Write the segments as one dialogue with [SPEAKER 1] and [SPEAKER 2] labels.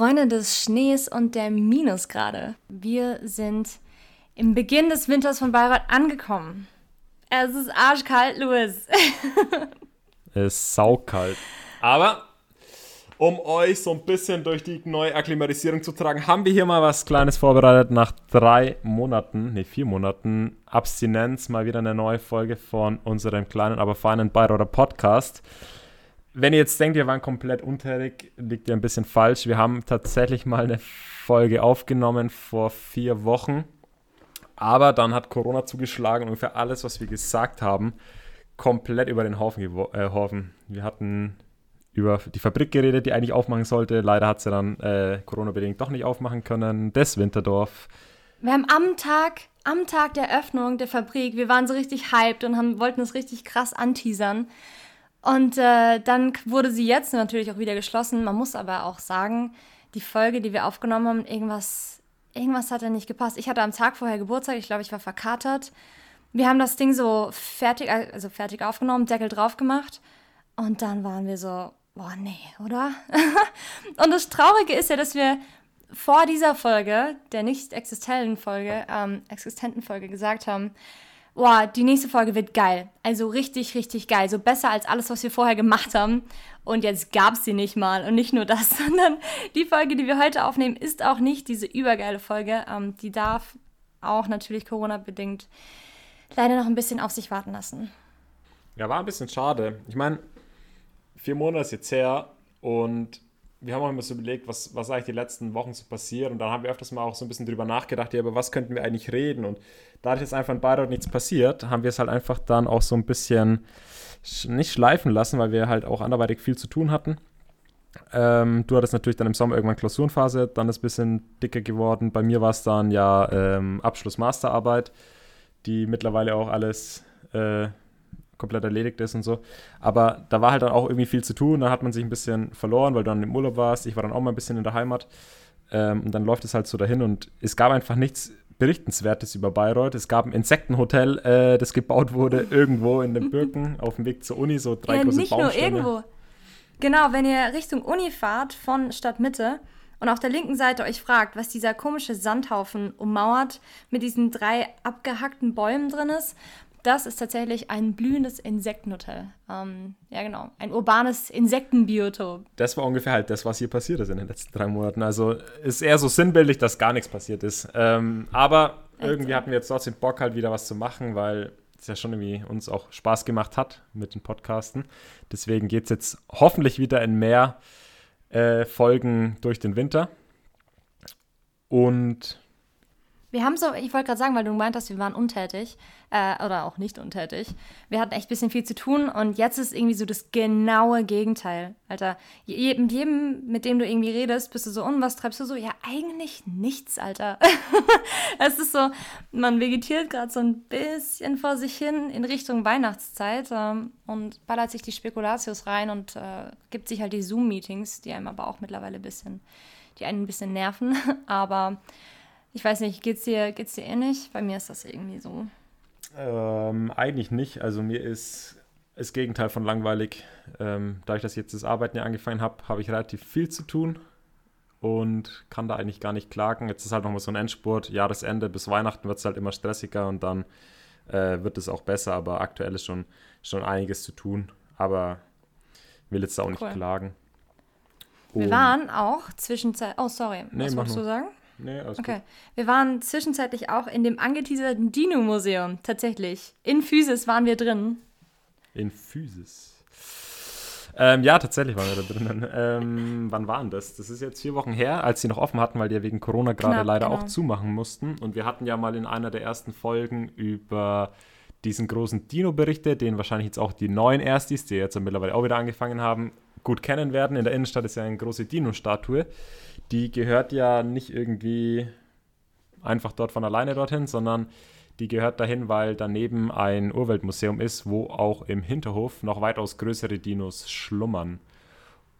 [SPEAKER 1] Freunde des Schnees und der Minusgrade. Wir sind im Beginn des Winters von Bayreuth angekommen. Es ist arschkalt, Louis.
[SPEAKER 2] es ist saukalt. Aber um euch so ein bisschen durch die neue Akklimatisierung zu tragen, haben wir hier mal was Kleines vorbereitet. Nach drei Monaten, ne, vier Monaten Abstinenz, mal wieder eine neue Folge von unserem kleinen, aber feinen Bayreuther Podcast wenn ihr jetzt denkt, wir waren komplett untätig, liegt ihr ein bisschen falsch. Wir haben tatsächlich mal eine Folge aufgenommen vor vier Wochen. Aber dann hat Corona zugeschlagen und ungefähr alles, was wir gesagt haben, komplett über den Haufen geworfen. Äh, wir hatten über die Fabrik geredet, die eigentlich aufmachen sollte. Leider hat sie dann äh, Corona-bedingt doch nicht aufmachen können. Das Winterdorf.
[SPEAKER 1] Wir haben am Tag, am Tag der Öffnung der Fabrik, wir waren so richtig hyped und haben, wollten es richtig krass anteasern. Und äh, dann wurde sie jetzt natürlich auch wieder geschlossen. Man muss aber auch sagen, die Folge, die wir aufgenommen haben, irgendwas, irgendwas hat ja nicht gepasst. Ich hatte am Tag vorher Geburtstag, ich glaube, ich war verkatert. Wir haben das Ding so fertig, also fertig aufgenommen, Deckel drauf gemacht. Und dann waren wir so, boah, nee, oder? und das Traurige ist ja, dass wir vor dieser Folge, der nicht existenten Folge, ähm, existenten Folge gesagt haben, boah, die nächste Folge wird geil. Also richtig, richtig geil. So besser als alles, was wir vorher gemacht haben. Und jetzt gab es sie nicht mal. Und nicht nur das, sondern die Folge, die wir heute aufnehmen, ist auch nicht diese übergeile Folge. Ähm, die darf auch natürlich Corona-bedingt leider noch ein bisschen auf sich warten lassen.
[SPEAKER 2] Ja, war ein bisschen schade. Ich meine, vier Monate ist jetzt her und wir haben auch immer so überlegt, was, was eigentlich die letzten Wochen so passiert. Und dann haben wir öfters mal auch so ein bisschen drüber nachgedacht, ja, über was könnten wir eigentlich reden. Und dadurch, dass einfach in Bayreuth nichts passiert, haben wir es halt einfach dann auch so ein bisschen nicht schleifen lassen, weil wir halt auch anderweitig viel zu tun hatten. Ähm, du hattest natürlich dann im Sommer irgendwann Klausurenphase, dann ist ein bisschen dicker geworden. Bei mir war es dann ja ähm, Abschluss-Masterarbeit, die mittlerweile auch alles äh, komplett erledigt ist und so. Aber da war halt dann auch irgendwie viel zu tun. Da hat man sich ein bisschen verloren, weil du dann im Urlaub warst. Ich war dann auch mal ein bisschen in der Heimat. Ähm, und dann läuft es halt so dahin und es gab einfach nichts Berichtenswertes über Bayreuth. Es gab ein Insektenhotel, äh, das gebaut wurde irgendwo in den Birken auf dem Weg zur Uni, so drei ja, große nicht Baumstämme. Nur irgendwo.
[SPEAKER 1] Genau, wenn ihr Richtung Uni fahrt von Stadtmitte und auf der linken Seite euch fragt, was dieser komische Sandhaufen ummauert mit diesen drei abgehackten Bäumen drin ist, das ist tatsächlich ein blühendes Insektenhotel. Ähm, ja, genau. Ein urbanes Insektenbiotop.
[SPEAKER 2] Das war ungefähr halt das, was hier passiert ist in den letzten drei Monaten. Also ist eher so sinnbildlich, dass gar nichts passiert ist. Ähm, aber irgendwie hatten wir jetzt trotzdem Bock, halt wieder was zu machen, weil es ja schon irgendwie uns auch Spaß gemacht hat mit den Podcasten. Deswegen geht es jetzt hoffentlich wieder in mehr äh, Folgen durch den Winter. Und
[SPEAKER 1] wir haben so, ich wollte gerade sagen, weil du meintest, wir waren untätig äh, oder auch nicht untätig. Wir hatten echt ein bisschen viel zu tun und jetzt ist irgendwie so das genaue Gegenteil. Alter, je, mit jedem, mit dem du irgendwie redest, bist du so, und was treibst du so? Ja, eigentlich nichts, Alter. es ist so, man vegetiert gerade so ein bisschen vor sich hin in Richtung Weihnachtszeit ähm, und ballert sich die Spekulatius rein und äh, gibt sich halt die Zoom-Meetings, die einem aber auch mittlerweile ein bisschen, die einen ein bisschen nerven. aber ich weiß nicht, geht's dir, geht's dir ähnlich? Bei mir ist das irgendwie so.
[SPEAKER 2] Ähm, eigentlich nicht. Also mir ist das Gegenteil von langweilig. Ähm, dass ich jetzt das Arbeiten ja angefangen habe, habe ich relativ viel zu tun und kann da eigentlich gar nicht klagen. Jetzt ist halt nochmal so ein Endspurt. Jahresende bis Weihnachten wird es halt immer stressiger und dann äh, wird es auch besser. Aber aktuell ist schon, schon einiges zu tun. Aber will jetzt auch cool. nicht klagen.
[SPEAKER 1] Wir waren auch zwischenzeitlich. Oh, sorry. Nee, was wolltest du sagen? Nee, alles Okay. Gut. Wir waren zwischenzeitlich auch in dem angeteaserten Dino-Museum, tatsächlich. In Physis waren wir drin.
[SPEAKER 2] In Physis. Ähm, ja, tatsächlich waren wir da drinnen. Ähm, wann waren das? Das ist jetzt vier Wochen her, als sie noch offen hatten, weil die ja wegen Corona gerade leider genau. auch zumachen mussten. Und wir hatten ja mal in einer der ersten Folgen über diesen großen Dino berichtet, den wahrscheinlich jetzt auch die neuen Erstis, die jetzt mittlerweile auch wieder angefangen haben, gut kennen werden. In der Innenstadt ist ja eine große Dino-Statue die gehört ja nicht irgendwie einfach dort von alleine dorthin, sondern die gehört dahin, weil daneben ein Urweltmuseum ist, wo auch im Hinterhof noch weitaus größere Dinos schlummern.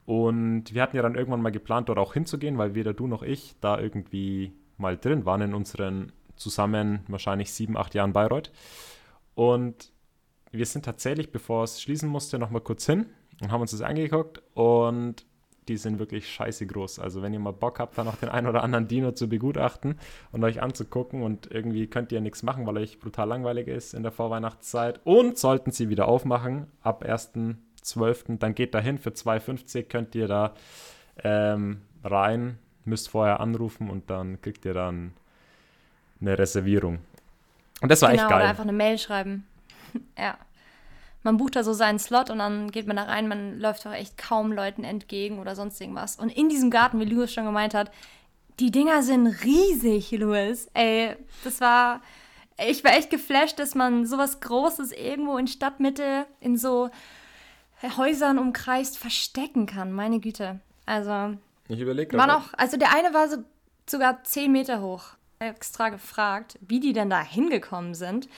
[SPEAKER 2] Und wir hatten ja dann irgendwann mal geplant, dort auch hinzugehen, weil weder du noch ich da irgendwie mal drin waren in unseren zusammen wahrscheinlich sieben, acht Jahren Bayreuth. Und wir sind tatsächlich, bevor es schließen musste, noch mal kurz hin und haben uns das angeguckt. Und die sind wirklich scheiße groß. Also wenn ihr mal Bock habt, da noch den einen oder anderen Dino zu begutachten und euch anzugucken und irgendwie könnt ihr nichts machen, weil euch brutal langweilig ist in der Vorweihnachtszeit und sollten sie wieder aufmachen ab 1.12., dann geht dahin für 2,50 könnt ihr da ähm, rein, müsst vorher anrufen und dann kriegt ihr dann eine Reservierung. Und das war genau, echt geil.
[SPEAKER 1] Oder einfach eine Mail schreiben. ja man bucht da so seinen Slot und dann geht man da rein, man läuft auch echt kaum Leuten entgegen oder sonst irgendwas. Und in diesem Garten, wie Louis schon gemeint hat, die Dinger sind riesig, Louis. Ey, das war. Ich war echt geflasht, dass man sowas Großes irgendwo in Stadtmitte in so Häusern umkreist verstecken kann. Meine Güte. Also.
[SPEAKER 2] Ich überlege
[SPEAKER 1] gerade. Also der eine war so sogar 10 Meter hoch. Extra gefragt, wie die denn da hingekommen sind.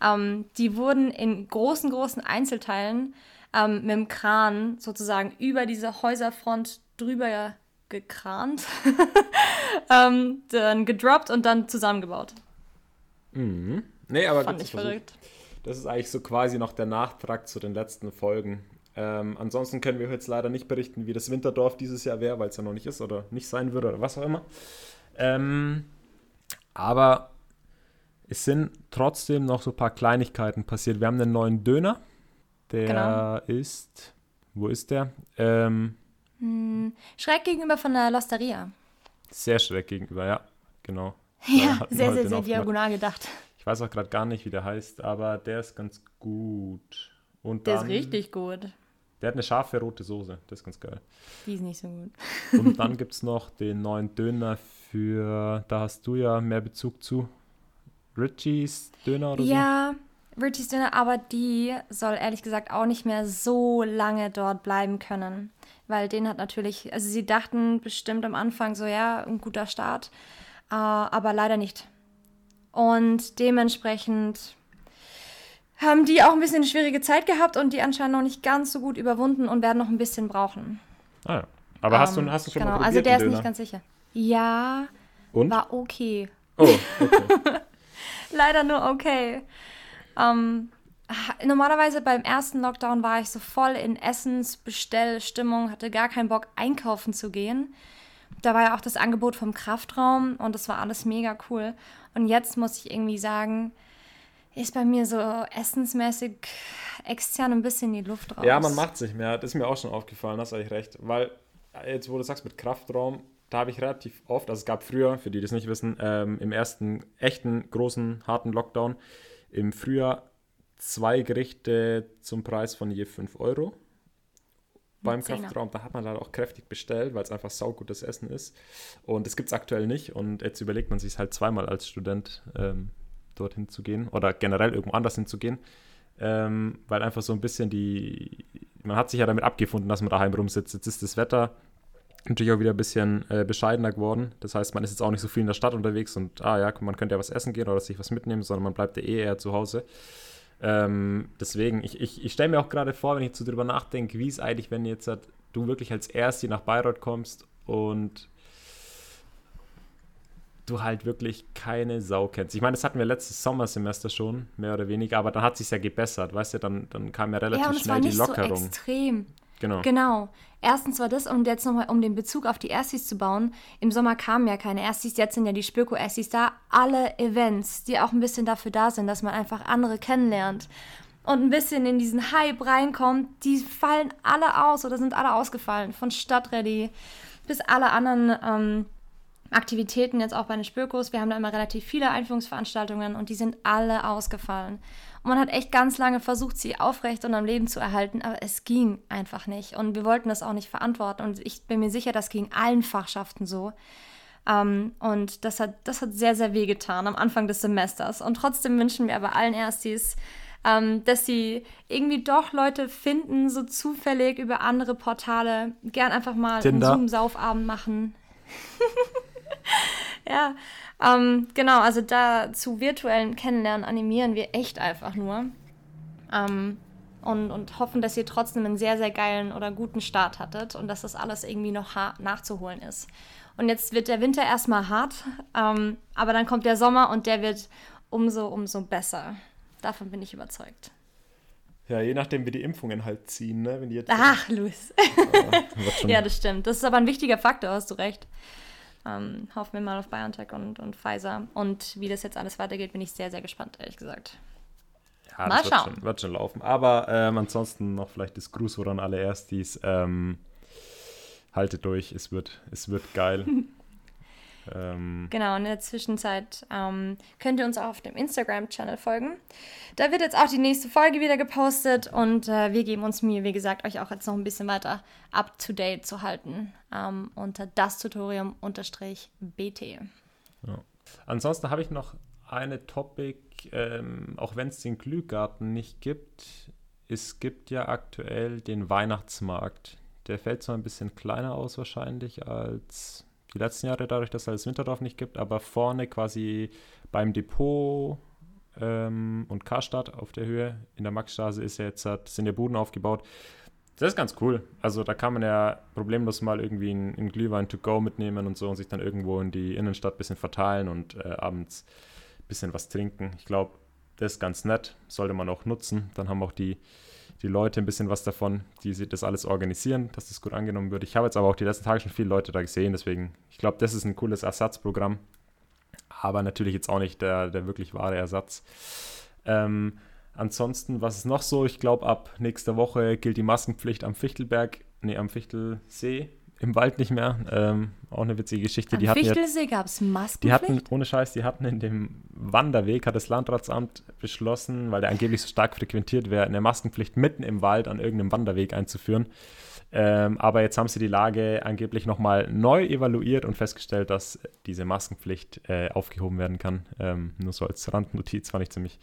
[SPEAKER 1] Ähm, die wurden in großen, großen Einzelteilen ähm, mit dem Kran sozusagen über diese Häuserfront drüber gekrant, ähm, dann gedroppt und dann zusammengebaut.
[SPEAKER 2] Mhm. Nee, aber
[SPEAKER 1] Fand ich verrückt.
[SPEAKER 2] Das ist eigentlich so quasi noch der Nachtrag zu den letzten Folgen. Ähm, ansonsten können wir jetzt leider nicht berichten, wie das Winterdorf dieses Jahr wäre, weil es ja noch nicht ist oder nicht sein würde oder was auch immer. Ähm, aber es sind trotzdem noch so ein paar Kleinigkeiten passiert. Wir haben einen neuen Döner. Der genau. ist. Wo ist der? Ähm,
[SPEAKER 1] hm, schräg gegenüber von der Losteria.
[SPEAKER 2] Sehr schräg gegenüber, ja, genau.
[SPEAKER 1] Ja, sehr, sehr, sehr diagonal gedacht.
[SPEAKER 2] Ich weiß auch gerade gar nicht, wie der heißt, aber der ist ganz gut. Und
[SPEAKER 1] der
[SPEAKER 2] dann,
[SPEAKER 1] ist richtig gut.
[SPEAKER 2] Der hat eine scharfe rote Soße, das ist ganz geil.
[SPEAKER 1] Die ist nicht so gut.
[SPEAKER 2] Und dann gibt es noch den neuen Döner für, da hast du ja mehr Bezug zu, Richies Döner oder
[SPEAKER 1] ja, so? Ja, Richies Döner, aber die soll ehrlich gesagt auch nicht mehr so lange dort bleiben können. Weil den hat natürlich, also sie dachten bestimmt am Anfang so, ja, ein guter Start, äh, aber leider nicht. Und dementsprechend haben die auch ein bisschen eine schwierige Zeit gehabt und die anscheinend noch nicht ganz so gut überwunden und werden noch ein bisschen brauchen.
[SPEAKER 2] Ah ja. Aber hast, du, ähm, hast du schon
[SPEAKER 1] genau,
[SPEAKER 2] mal
[SPEAKER 1] probiert, Also der ist nicht ganz sicher. Ja,
[SPEAKER 2] und?
[SPEAKER 1] war okay.
[SPEAKER 2] Oh, okay.
[SPEAKER 1] leider nur okay. Ähm, normalerweise beim ersten Lockdown war ich so voll in Essensbestellstimmung, hatte gar keinen Bock einkaufen zu gehen. Da war ja auch das Angebot vom Kraftraum und das war alles mega cool. Und jetzt muss ich irgendwie sagen, ist bei mir so essensmäßig extern ein bisschen die Luft raus.
[SPEAKER 2] Ja, man macht sich mehr. Das ist mir auch schon aufgefallen, hast eigentlich recht. Weil, jetzt wo du sagst mit Kraftraum, da habe ich relativ oft, also es gab früher, für die das nicht wissen, ähm, im ersten echten großen harten Lockdown im Frühjahr zwei Gerichte zum Preis von je 5 Euro beim Kraftraum. Da hat man leider auch kräftig bestellt, weil es einfach saugutes Essen ist. Und das gibt es aktuell nicht. Und jetzt überlegt man sich halt zweimal als Student ähm, dorthin zu gehen oder generell irgendwo anders hinzugehen. Ähm, weil einfach so ein bisschen die, man hat sich ja damit abgefunden, dass man daheim rumsitzt. Jetzt ist das Wetter natürlich auch wieder ein bisschen äh, bescheidener geworden. Das heißt, man ist jetzt auch nicht so viel in der Stadt unterwegs und, ah ja, man könnte ja was essen gehen oder sich was mitnehmen, sondern man bleibt ja eh eher zu Hause. Ähm, deswegen, ich, ich, ich stelle mir auch gerade vor, wenn ich so drüber nachdenke, wie es eigentlich, wenn jetzt halt, du wirklich als Erste nach Bayreuth kommst und du halt wirklich keine Sau kennst. Ich meine, das hatten wir letztes Sommersemester schon, mehr oder weniger, aber dann hat sich ja gebessert, weißt du, dann, dann kam ja relativ ja, schnell die Lockerung.
[SPEAKER 1] So extrem.
[SPEAKER 2] Genau.
[SPEAKER 1] Genau. Erstens war das, und jetzt nochmal, um den Bezug auf die Erstis zu bauen, im Sommer kamen ja keine Erstis, jetzt sind ja die Spöko-Erstis da. Alle Events, die auch ein bisschen dafür da sind, dass man einfach andere kennenlernt und ein bisschen in diesen Hype reinkommt, die fallen alle aus oder sind alle ausgefallen. Von Stadtready bis alle anderen ähm, Aktivitäten, jetzt auch bei den Spökos. Wir haben da immer relativ viele Einführungsveranstaltungen und die sind alle ausgefallen. Und man hat echt ganz lange versucht, sie aufrecht und am Leben zu erhalten, aber es ging einfach nicht. Und wir wollten das auch nicht verantworten. Und ich bin mir sicher, das ging allen Fachschaften so. Um, ähm, und das hat, das hat sehr, sehr weh getan am Anfang des Semesters. Und trotzdem wünschen wir aber allen Erstis, um, ähm, dass sie irgendwie doch Leute finden, so zufällig über andere Portale, gern einfach mal Tinder. einen Zoom-Saufabend machen. ja, ähm, genau, also da zu virtuellen Kennenlernen animieren wir echt einfach nur. Ähm, und, und hoffen, dass ihr trotzdem einen sehr, sehr geilen oder guten Start hattet und dass das alles irgendwie noch nachzuholen ist. Und jetzt wird der Winter erstmal hart, ähm, aber dann kommt der Sommer und der wird umso, umso besser. Davon bin ich überzeugt.
[SPEAKER 2] Ja, je nachdem, wie die Impfungen halt ziehen, ne? Wenn die jetzt
[SPEAKER 1] Ach, Luis. ja, das stimmt. Das ist aber ein wichtiger Faktor, hast du recht. Ähm, hoffen wir mal auf BioNTech und, und Pfizer. Und wie das jetzt alles weitergeht, bin ich sehr, sehr gespannt, ehrlich gesagt.
[SPEAKER 2] Ja, mal schauen. Wird schon, wird schon, laufen. Aber ähm, ansonsten noch vielleicht das Grußwort an alle Erstis. Ähm, haltet durch, es wird, es wird geil.
[SPEAKER 1] Ähm, genau, in der Zwischenzeit ähm, könnt ihr uns auch auf dem Instagram-Channel folgen. Da wird jetzt auch die nächste Folge wieder gepostet und äh, wir geben uns Mühe, wie gesagt, euch auch jetzt noch ein bisschen weiter up to date zu halten ähm, unter das Tutorium-BT.
[SPEAKER 2] Ja. Ansonsten habe ich noch eine Topic, ähm, auch wenn es den Glühgarten nicht gibt. Es gibt ja aktuell den Weihnachtsmarkt. Der fällt zwar ein bisschen kleiner aus wahrscheinlich als die letzten Jahre, dadurch, dass es das Winterdorf nicht gibt, aber vorne quasi beim Depot ähm, und Karstadt auf der Höhe in der Maxstraße ist ja jetzt, sind ja Buden aufgebaut. Das ist ganz cool. Also da kann man ja problemlos mal irgendwie einen, Glühwein to go mitnehmen und so und sich dann irgendwo in die Innenstadt ein bisschen verteilen und äh, abends ein bisschen was trinken. Ich glaube, das ist ganz nett, sollte man auch nutzen. Dann haben auch die die Leute ein bisschen was davon, die das alles organisieren, dass das gut angenommen wird. Ich habe jetzt aber auch die letzten Tage schon viele Leute da gesehen, deswegen, ich glaube, das ist ein cooles Ersatzprogramm, aber natürlich jetzt auch nicht der, der wirklich wahre Ersatz. Ähm, ansonsten, was ist noch so? Ich glaube, ab nächster Woche gilt die Maskenpflicht am Fichtelberg, nee, am Fichtelsee im Wald nicht mehr. Ähm, auch eine witzige Geschichte.
[SPEAKER 1] Am die Fichtelsee gab es Maskenpflicht?
[SPEAKER 2] Die hatten, ohne Scheiß, die hatten in dem Wanderweg, hat das Landratsamt beschlossen, weil der angeblich so stark frequentiert wäre, eine Maskenpflicht mitten im Wald an irgendeinem Wanderweg einzuführen. Ähm, aber jetzt haben sie die Lage angeblich nochmal neu evaluiert und festgestellt, dass diese Maskenpflicht äh, aufgehoben werden kann. Ähm, nur so als Randnotiz fand ich ziemlich,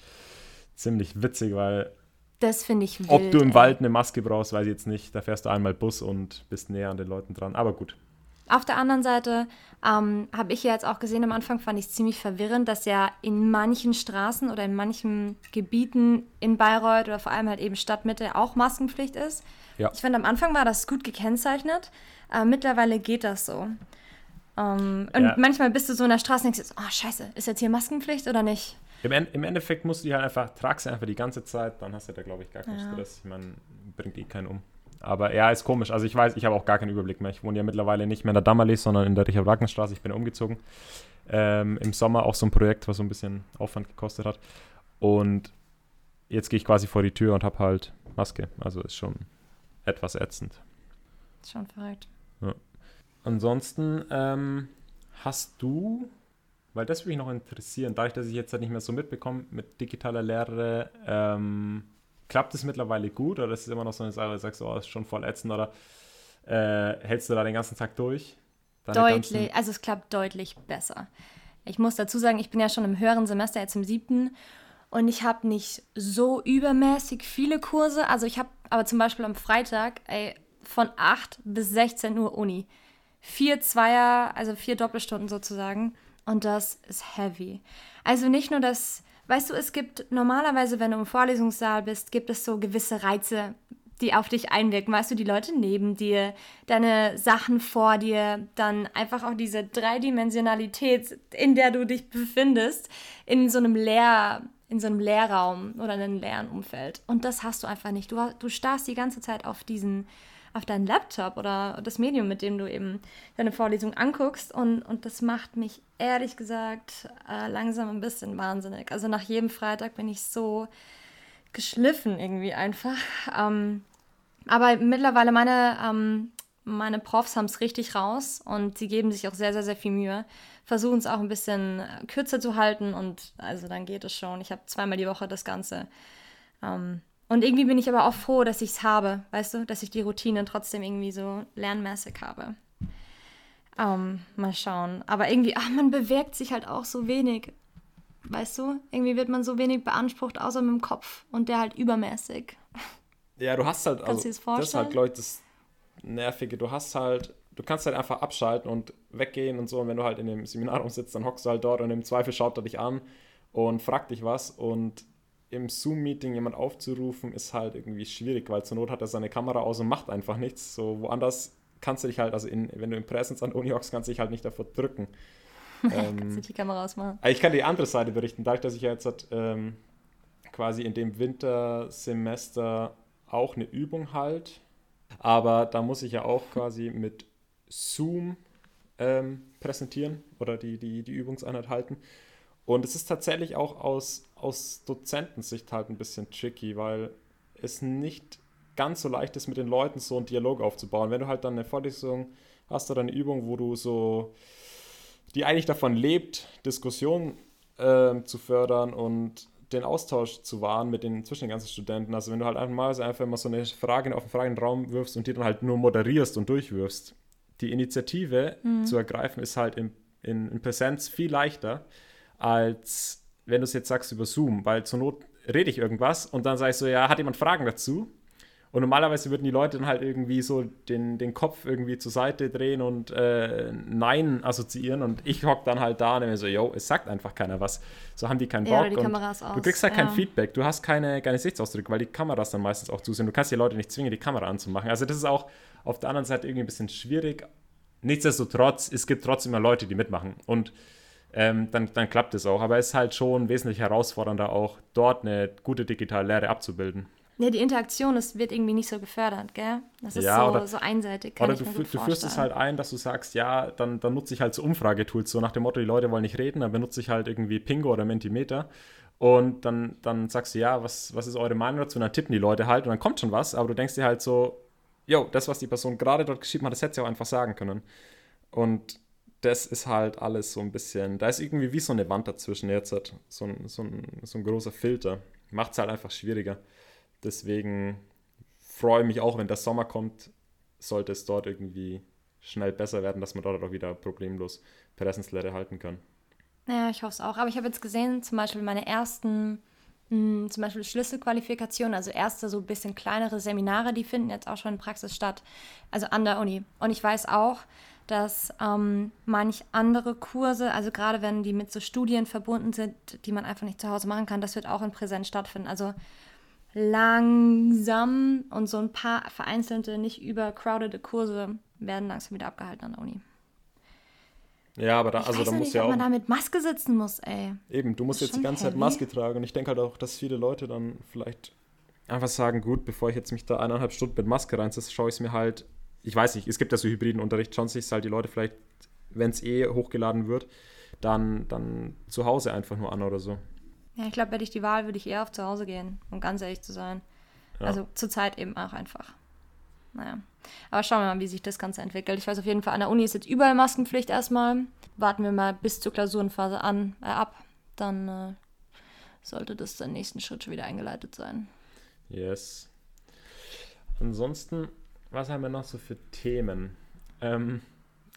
[SPEAKER 2] ziemlich witzig, weil
[SPEAKER 1] das finde ich
[SPEAKER 2] wild, Ob du im. Wald eine Maske brauchst, weiß ich jetzt nicht. Da fährst du einmal Bus und bist näher an den Leuten dran. Aber gut.
[SPEAKER 1] Auf der anderen Seite ähm, habe ich ja jetzt auch gesehen, am Anfang fand ich es ziemlich verwirrend, dass ja in manchen Straßen oder in manchen Gebieten in Bayreuth oder vor allem halt eben Stadtmitte auch Maskenpflicht ist. Ja. Ich finde, am Anfang war das gut gekennzeichnet. Äh, mittlerweile geht das so. Ähm, und ja. manchmal bist du so in der Straße und denkst, oh scheiße, ist jetzt hier Maskenpflicht oder nicht?
[SPEAKER 2] Im, Im, Endeffekt musst du die halt einfach, trag sie einfach die ganze Zeit, dann hast du da, glaube ich, gar keinen ja. Stress. Man bringt eh keinen um. Aber ja, ist komisch. Also ich weiß, ich habe auch gar keinen Überblick mehr. Ich wohne ja mittlerweile nicht mehr in der Dammerlis, sondern in der Richard-Wagner-Straße. Ich bin umgezogen. Ähm, Im Sommer auch so ein Projekt, was so ein bisschen Aufwand gekostet hat. Und jetzt gehe ich quasi vor die Tür und habe halt Maske. Also ist schon etwas ätzend.
[SPEAKER 1] Schon verrückt.
[SPEAKER 2] Ja. Ansonsten ähm, hast du weil das würde mich noch interessieren, dadurch, dass ich jetzt halt nicht mehr so mitbekomme mit digitaler Lehre, ähm, klappt es mittlerweile gut oder ist es immer noch so eine Sache, du sagst, oh, ist schon voll ätzend oder äh, hältst du da den ganzen Tag durch?
[SPEAKER 1] Deutlich, also es klappt deutlich besser. Ich muss dazu sagen, ich bin ja schon im höheren Semester, jetzt im siebten, und ich habe nicht so übermäßig viele Kurse. Also ich habe aber zum Beispiel am Freitag ey, von 8 bis 16 Uhr Uni. Vier Zweier, also vier Doppelstunden sozusagen. Und das ist heavy. Also nicht nur das, weißt du, es gibt normalerweise, wenn du im Vorlesungssaal bist, gibt es so gewisse Reize, die auf dich einwirken. Weißt du, die Leute neben dir, deine Sachen vor dir, dann einfach auch diese Dreidimensionalität, in der du dich befindest, in so einem Leer, in so einem Leerraum oder in einem leeren Umfeld. Und das hast du einfach nicht. Du, du starrst die ganze Zeit auf diesen auf deinen Laptop oder das Medium, mit dem du eben deine Vorlesung anguckst. Und, und das macht mich ehrlich gesagt äh, langsam ein bisschen wahnsinnig. Also nach jedem Freitag bin ich so geschliffen irgendwie einfach. Ähm, aber mittlerweile meine, ähm, meine Profs haben es richtig raus und sie geben sich auch sehr, sehr, sehr viel Mühe. Versuchen es auch ein bisschen kürzer zu halten und also dann geht es schon. Ich habe zweimal die Woche das Ganze. Ähm, und irgendwie bin ich aber auch froh, dass ich es habe, weißt du, dass ich die Routinen trotzdem irgendwie so lernmäßig habe. Um, ähm, mal schauen. Aber irgendwie, ach, man bewegt sich halt auch so wenig. Weißt du? Irgendwie wird man so wenig beansprucht, außer mit dem Kopf. Und der halt übermäßig.
[SPEAKER 2] Ja, du hast halt, also, das, das ist halt, glaube ich, das Nervige. Du hast halt, du kannst halt einfach abschalten und weggehen und so. Und wenn du halt in dem Seminarraum sitzt, dann hockst du halt dort und im Zweifel schaut er dich an und fragt dich was. Und im Zoom-Meeting jemand aufzurufen, ist halt irgendwie schwierig, weil zur Not hat er seine Kamera aus und macht einfach nichts. So woanders kannst du dich halt, also in, wenn du im Präsens an Uni hockst, kannst du dich halt nicht davor drücken.
[SPEAKER 1] ähm, kannst du die Kamera ausmachen.
[SPEAKER 2] Ich kann die andere Seite berichten, dadurch, dass ich ja jetzt halt, ähm, quasi in dem Wintersemester auch eine Übung halt. Aber da muss ich ja auch quasi mit Zoom ähm, präsentieren oder die, die, die Übungseinheit halten. Und es ist tatsächlich auch aus, aus Dozentensicht halt ein bisschen tricky, weil es nicht ganz so leicht ist, mit den Leuten so einen Dialog aufzubauen. Wenn du halt dann eine Vorlesung hast oder eine Übung, wo du so, die eigentlich davon lebt, Diskussion äh, zu fördern und den Austausch zu wahren mit den zwischen den ganzen Studenten. Also wenn du halt einfach mal einfach immer so eine Frage auf den Fragenraum wirfst und die dann halt nur moderierst und durchwirfst. Die Initiative mhm. zu ergreifen ist halt in, in, in Präsenz viel leichter, als wenn du es jetzt sagst über Zoom, weil zur Not rede ich irgendwas und dann sage ich so, ja, hat jemand Fragen dazu? Und normalerweise würden die Leute dann halt irgendwie so den, den Kopf irgendwie zur Seite drehen und äh, Nein assoziieren. Und ich hock dann halt da und mir so, yo, es sagt einfach keiner was. So haben die keinen Bock. Ja, die Kameras aus. Du kriegst halt ja. kein Feedback, du hast keine, keine Gesichtsausdrücke, weil die Kameras dann meistens auch zu sind. Du kannst die Leute nicht zwingen, die Kamera anzumachen. Also das ist auch auf der anderen Seite irgendwie ein bisschen schwierig. Nichtsdestotrotz, es gibt trotzdem immer Leute, die mitmachen. Und ähm, dann, dann klappt es auch. Aber es ist halt schon wesentlich herausfordernder, auch dort eine gute digitale Lehre abzubilden.
[SPEAKER 1] Ja, die Interaktion das wird irgendwie nicht so gefördert, gell? Das ist ja, so, oder, so einseitig.
[SPEAKER 2] Kann oder du, du führst es halt ein, dass du sagst, ja, dann, dann nutze ich halt so Umfragetools, so nach dem Motto, die Leute wollen nicht reden, dann benutze ich halt irgendwie Pingo oder Mentimeter. Und dann, dann sagst du, ja, was, was ist eure Meinung dazu? Und dann tippen die Leute halt und dann kommt schon was, aber du denkst dir halt so, yo, das, was die Person gerade dort geschrieben hat, das hätte sie auch einfach sagen können. Und das ist halt alles so ein bisschen, da ist irgendwie wie so eine Wand dazwischen jetzt, halt, so ein, so ein, so ein großer Filter. Macht es halt einfach schwieriger. Deswegen freue ich mich auch, wenn der Sommer kommt, sollte es dort irgendwie schnell besser werden, dass man dort auch wieder problemlos Präsenzlehre halten kann.
[SPEAKER 1] Ja, ich hoffe es auch. Aber ich habe jetzt gesehen, zum Beispiel meine ersten, mh, hm, zum Beispiel Schlüsselqualifikationen, also erste so ein bisschen kleinere Seminare, die finden jetzt auch schon in Praxis statt, also an der Uni. Und ich weiß auch, dass ähm, manch andere Kurse, also gerade wenn die mit so Studien verbunden sind, die man einfach nicht zu Hause machen kann, das wird auch in Präsenz stattfinden. Also langsam und so ein paar vereinzelte, nicht übercrowdete Kurse werden langsam wieder abgehalten an der Uni.
[SPEAKER 2] Ja, aber da,
[SPEAKER 1] ich
[SPEAKER 2] also da
[SPEAKER 1] muss
[SPEAKER 2] nicht, ja
[SPEAKER 1] auch. man da mit Maske sitzen muss, ey.
[SPEAKER 2] Eben, du musst jetzt die ganze heavy. Zeit Maske tragen und ich denke halt auch, dass viele Leute dann vielleicht einfach sagen, gut, bevor ich jetzt mich da eineinhalb Stunden mit Maske reinsetze, schaue ich es mir halt, ich weiß nicht, es gibt ja so hybriden Unterricht, schauen sich halt die Leute vielleicht, wenn es eh hochgeladen wird, dann, dann zu Hause einfach nur an oder so.
[SPEAKER 1] Ja, ich glaube, hätte ich die Wahl, würde ich eher auf zu Hause gehen, um ganz ehrlich zu sein. Ja. Also zurzeit eben auch einfach. Naja. Aber schauen wir mal, wie sich das Ganze entwickelt. Ich weiß auf jeden Fall, an der Uni ist jetzt überall Maskenpflicht erstmal. Warten wir mal bis zur Klausurenphase an, äh, ab. Dann äh, sollte das der nächsten Schritt schon wieder eingeleitet sein.
[SPEAKER 2] Yes. Ansonsten, was haben wir noch so für Themen? Ähm,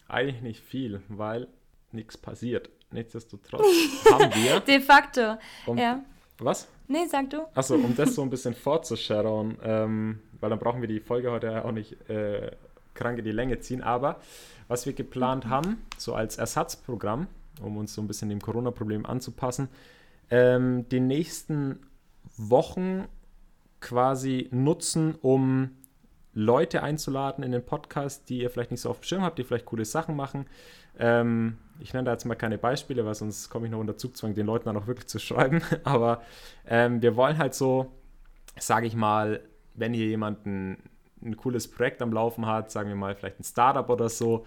[SPEAKER 2] eigentlich nicht viel, weil nichts passiert. Nichtsdestotrotz haben wir.
[SPEAKER 1] De facto.
[SPEAKER 2] Um,
[SPEAKER 1] ja.
[SPEAKER 2] Was?
[SPEAKER 1] Nee, sag du.
[SPEAKER 2] Achso, um das so ein bisschen fortzushadowen, ähm, weil dann brauchen wir die Folge heute auch nicht äh, krank in die Länge ziehen. Aber was wir geplant haben, so als Ersatzprogramm, um uns so ein bisschen dem Corona-Problem anzupassen, ähm, die nächsten Wochen quasi nutzen, um Leute einzuladen in den Podcast, die ihr vielleicht nicht so auf dem Schirm habt, die vielleicht coole Sachen machen. Ähm, ich nenne da jetzt mal keine Beispiele, weil sonst komme ich noch unter Zugzwang, den Leuten dann auch wirklich zu schreiben. Aber ähm, wir wollen halt so, sage ich mal, wenn hier jemand ein, ein, cooles Projekt am Laufen hat, sagen wir mal vielleicht ein Startup oder so,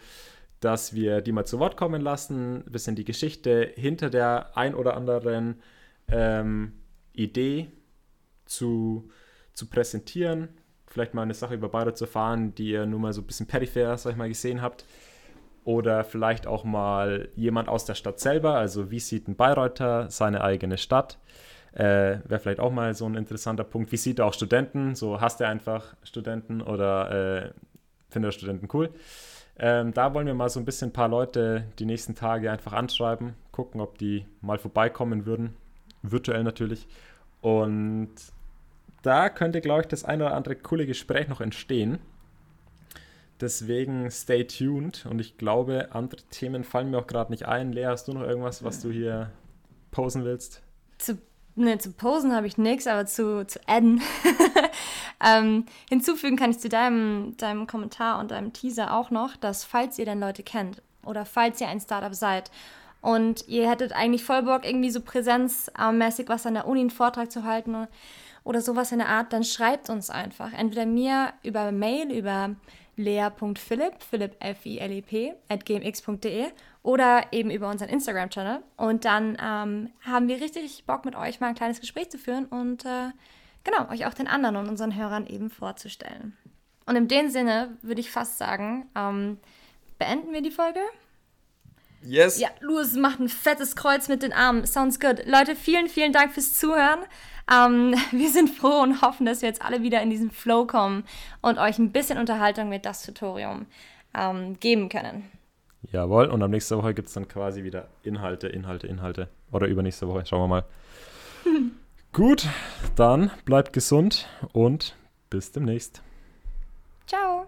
[SPEAKER 2] dass wir die mal zu Wort kommen lassen, ein bisschen die Geschichte hinter der ein oder anderen ähm, Idee zu, zu präsentieren, vielleicht mal eine Sache über Bayreuth zu erfahren, die ihr nur mal so ein bisschen peripher, sag ich mal, gesehen habt oder vielleicht auch mal jemand aus der Stadt selber. Also wie sieht ein Bayreuther seine eigene Stadt? Äh, Wäre vielleicht auch mal so ein interessanter Punkt. Wie sieht er auch Studenten? So hasst er einfach Studenten oder äh, findet er Studenten cool? Ähm, da wollen wir mal so ein bisschen ein paar Leute die nächsten Tage einfach anschreiben, gucken, ob die mal vorbeikommen würden. Virtuell natürlich. Und da könnte, glaube ich, das ein oder andere coole Gespräch noch entstehen. Deswegen stay tuned und ich glaube, andere Themen fallen mir auch gerade nicht ein. Lea, hast du noch irgendwas, was du hier posen willst?
[SPEAKER 1] Zu, ne, zu posen habe ich nichts, aber zu, zu adden. ähm, hinzufügen kann ich zu deinem, deinem Kommentar und deinem Teaser auch noch, dass falls ihr denn Leute kennt oder falls ihr ein Startup seid und ihr hättet eigentlich voll Bock, irgendwie so präsenzmäßig was an der Uni einen Vortrag zu halten oder sowas in der Art, dann schreibt uns einfach. Entweder mir über Mail, über lea.philipp, philipp, F-I-L-I-P, at gmx.de oder eben über unseren Instagram-Channel. Und dann ähm, haben wir richtig Bock, mit euch mal ein kleines Gespräch zu führen und äh, genau, euch auch den anderen und unseren Hörern eben vorzustellen. Und in dem Sinne würde ich fast sagen, ähm, beenden wir die Folge.
[SPEAKER 2] Yes.
[SPEAKER 1] Ja, Louis macht ein fettes Kreuz mit den Armen. Sounds good. Leute, vielen, vielen Dank fürs Zuhören. Ähm, wir sind froh und hoffen, dass wir jetzt alle wieder in diesen Flow kommen und euch ein bisschen Unterhaltung mit das Tutorium ähm, geben können.
[SPEAKER 2] Jawohl, und am nächsten Woche gibt es dann quasi wieder Inhalte, Inhalte, Inhalte. Oder übernächste Woche, schauen wir mal. Gut, dann bleibt gesund und bis demnächst.
[SPEAKER 1] Ciao.